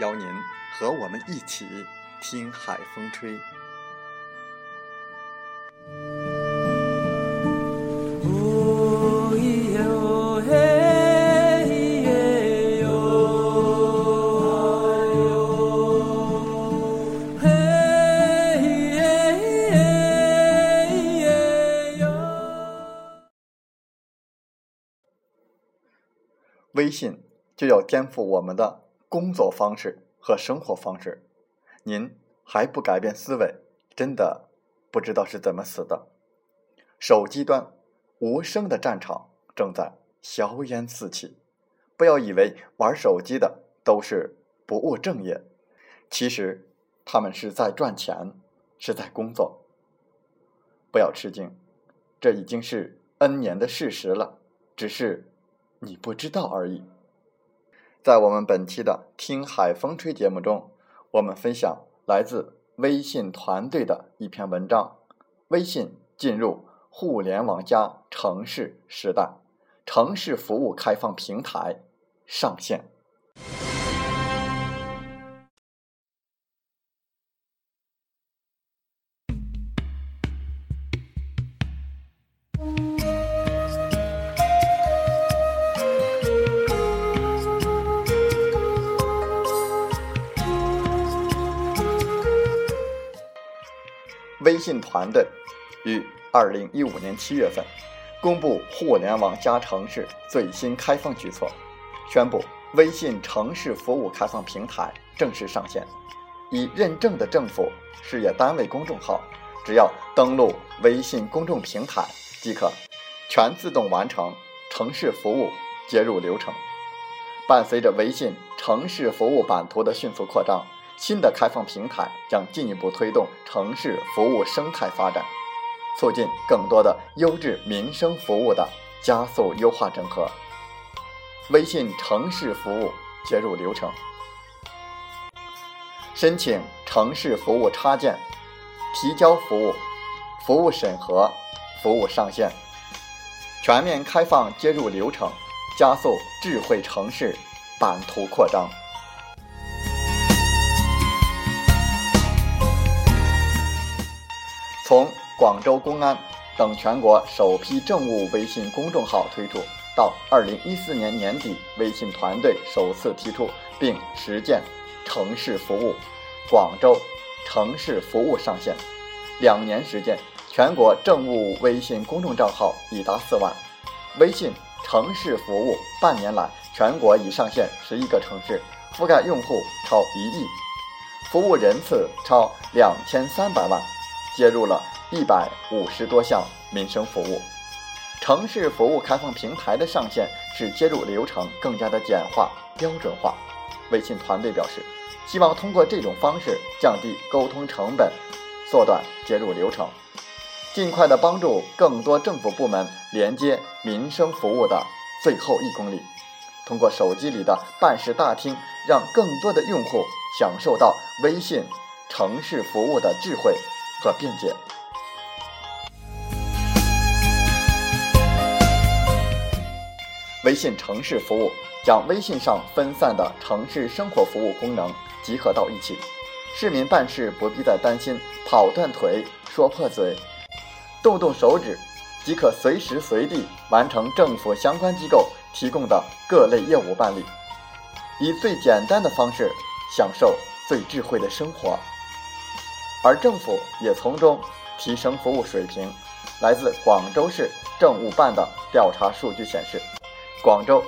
邀您和我们一起听海风吹。微信就要颠覆我们的。工作方式和生活方式，您还不改变思维，真的不知道是怎么死的。手机端无声的战场正在硝烟四起。不要以为玩手机的都是不务正业，其实他们是在赚钱，是在工作。不要吃惊，这已经是 N 年的事实了，只是你不知道而已。在我们本期的《听海风吹》节目中，我们分享来自微信团队的一篇文章：微信进入互联网加城市时代，城市服务开放平台上线。微信团队于二零一五年七月份公布互联网加城市最新开放举措，宣布微信城市服务开放平台正式上线。已认证的政府、事业单位公众号，只要登录微信公众平台，即可全自动完成城市服务接入流程。伴随着微信城市服务版图的迅速扩张。新的开放平台将进一步推动城市服务生态发展，促进更多的优质民生服务的加速优化整合。微信城市服务接入流程：申请城市服务插件、提交服务、服务审核、服务上线，全面开放接入流程，加速智慧城市版图扩张。从广州公安等全国首批政务微信公众号推出，到二零一四年年底，微信团队首次提出并实践城市服务，广州城市服务上线，两年时间，全国政务微信公众账号已达四万，微信城市服务半年来全国已上线十一个城市，覆盖用户超一亿，服务人次超两千三百万。接入了一百五十多项民生服务，城市服务开放平台的上线使接入流程更加的简化标准化。微信团队表示，希望通过这种方式降低沟通成本，缩短接入流程，尽快的帮助更多政府部门连接民生服务的最后一公里。通过手机里的办事大厅，让更多的用户享受到微信城市服务的智慧。和便捷。微信城市服务将微信上分散的城市生活服务功能集合到一起，市民办事不必再担心跑断腿、说破嘴，动动手指即可随时随地完成政府相关机构提供的各类业务办理，以最简单的方式享受最智慧的生活，而政府也从中提升服务水平。来自广州市政务办的调查数据显示，广州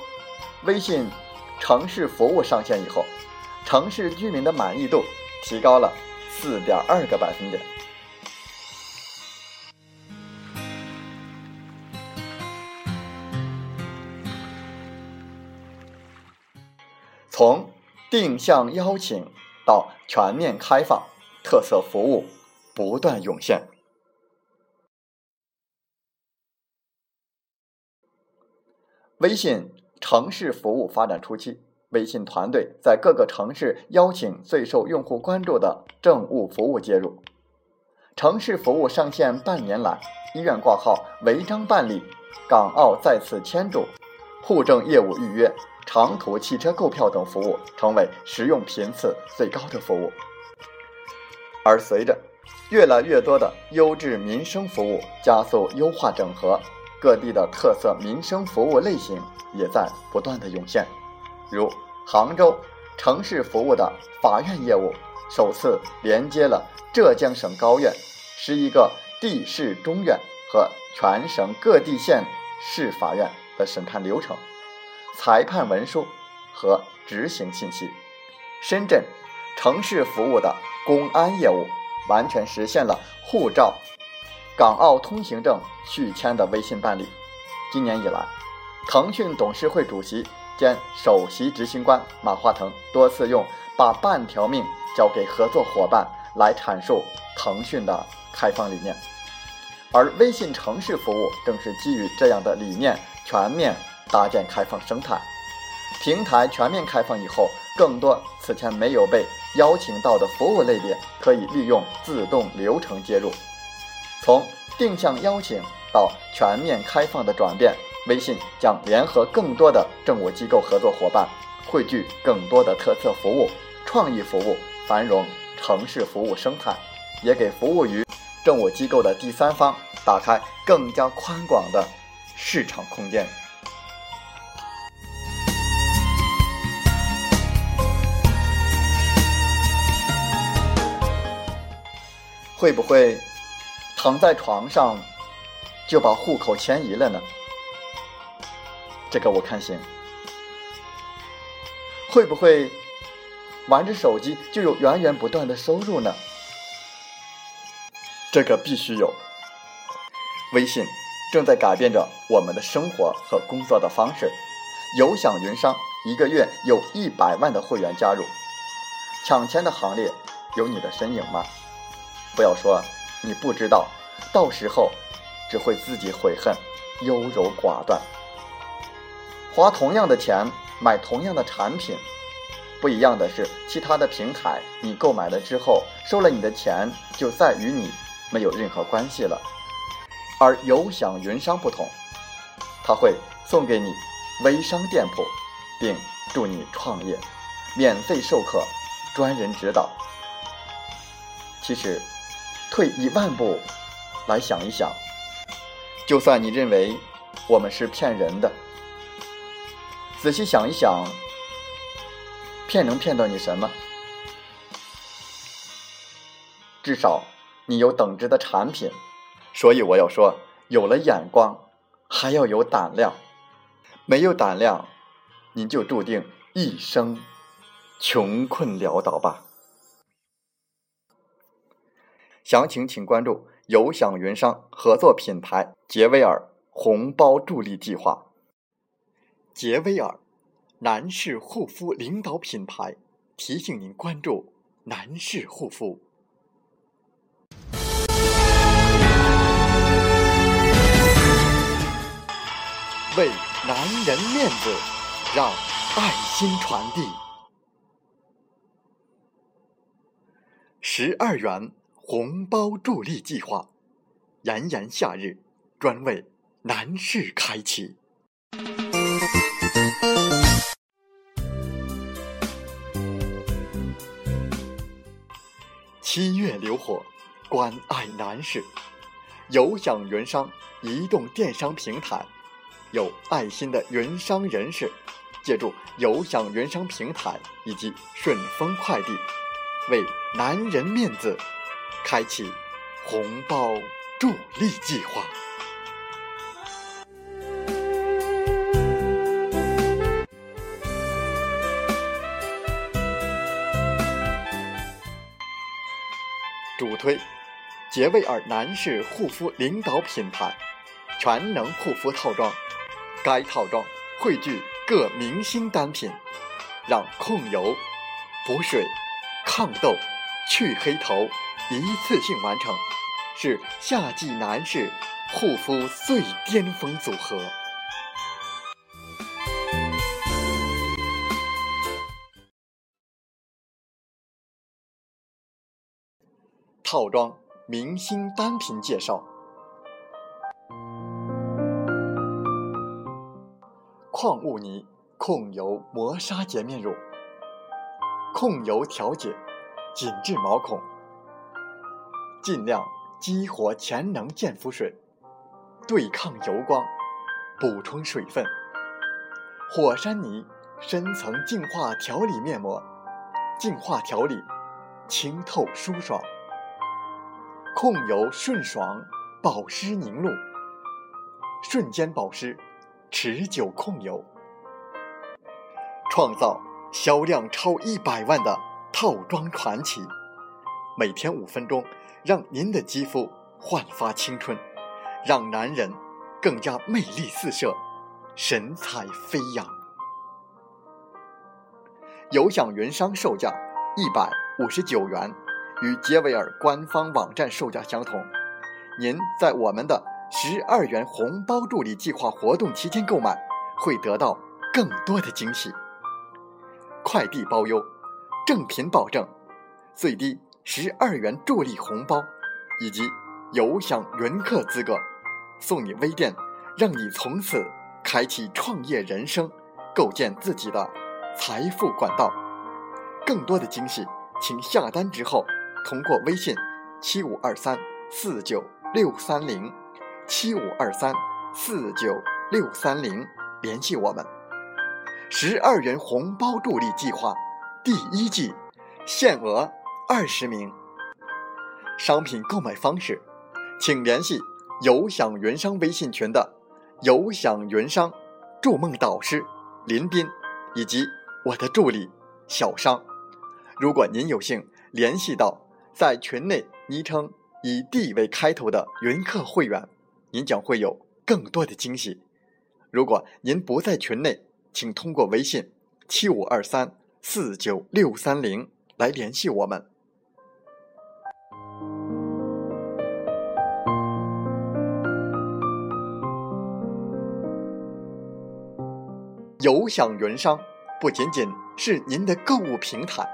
微信城市服务上线以后，城市居民的满意度提高了四点二个百分点。从定向邀请到全面开放，特色服务不断涌现。微信城市服务发展初期，微信团队在各个城市邀请最受用户关注的政务服务接入。城市服务上线半年来，医院挂号、违章办理、港澳再次签注、户政业务预约。长途汽车购票等服务成为使用频次最高的服务，而随着越来越多的优质民生服务加速优化整合，各地的特色民生服务类型也在不断的涌现。如杭州城市服务的法院业务，首次连接了浙江省高院十一个地市中院和全省各地县市法院的审判流程。裁判文书和执行信息，深圳城市服务的公安业务完全实现了护照、港澳通行证续签的微信办理。今年以来，腾讯董事会主席兼首席执行官马化腾多次用“把半条命交给合作伙伴”来阐述腾讯的开放理念，而微信城市服务正是基于这样的理念，全面。搭建开放生态，平台全面开放以后，更多此前没有被邀请到的服务类别可以利用自动流程接入。从定向邀请到全面开放的转变，微信将联合更多的政务机构合作伙伴，汇聚更多的特色服务、创意服务，繁荣城市服务生态，也给服务于政务机构的第三方打开更加宽广的市场空间。会不会躺在床上就把户口迁移了呢？这个我看行。会不会玩着手机就有源源不断的收入呢？这个必须有。微信正在改变着我们的生活和工作的方式。有享云商一个月有一百万的会员加入，抢钱的行列有你的身影吗？不要说你不知道，到时候只会自己悔恨，优柔寡断。花同样的钱买同样的产品，不一样的是，其他的平台你购买了之后收了你的钱，就再与你没有任何关系了。而有享云商不同，他会送给你微商店铺，并助你创业，免费授课，专人指导。其实。退一万步来想一想，就算你认为我们是骗人的，仔细想一想，骗能骗到你什么？至少你有等值的产品，所以我要说，有了眼光，还要有胆量。没有胆量，您就注定一生穷困潦倒吧。详情请关注有享云商合作品牌杰威尔红包助力计划。杰威尔男士护肤领导品牌提醒您关注男士护肤。为男人面子，让爱心传递。十二元。红包助力计划，炎炎夏日，专为男士开启。七月流火，关爱男士。有享云商移动电商平台，有爱心的云商人士，借助有享云商平台以及顺丰快递。为男人面子，开启红包助力计划。主推杰威尔男士护肤领导品牌全能护肤套装，该套装汇聚各明星单品，让控油、补水。抗痘、去黑头，一次性完成，是夏季男士护肤最巅峰组合。套装明星单品介绍：矿物泥控油磨砂洁面乳，控油调节。紧致毛孔，尽量激活潜能健肤水，对抗油光，补充水分。火山泥深层净化调理面膜，净化调理，清透舒爽。控油顺爽保湿凝露，瞬间保湿，持久控油。创造销量超一百万的。套装传奇，每天五分钟，让您的肌肤焕发青春，让男人更加魅力四射，神采飞扬。有享云商售价一百五十九元，与杰维尔官方网站售价相同。您在我们的十二元红包助力计划活动期间购买，会得到更多的惊喜，快递包邮。正品保证，最低十二元助力红包，以及有享云客资格，送你微店，让你从此开启创业人生，构建自己的财富管道。更多的惊喜，请下单之后通过微信七五二三四九六三零七五二三四九六三零联系我们。十二元红包助力计划。第一季，限额二十名。商品购买方式，请联系有享云商微信群的有享云商筑梦导师林斌，以及我的助理小商。如果您有幸联系到在群内昵称以 D 为开头的云客会员，您将会有更多的惊喜。如果您不在群内，请通过微信七五二三。四九六三零来联系我们。有享云商不仅仅是您的购物平台，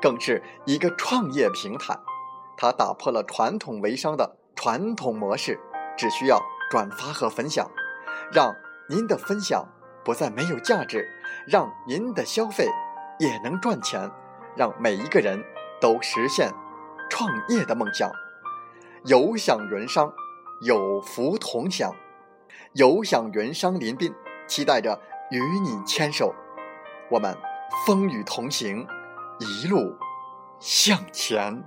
更是一个创业平台。它打破了传统微商的传统模式，只需要转发和分享，让您的分享不再没有价值，让您的消费。也能赚钱，让每一个人都实现创业的梦想。有享云商，有福同享。有享云商林斌期待着与你牵手，我们风雨同行，一路向前。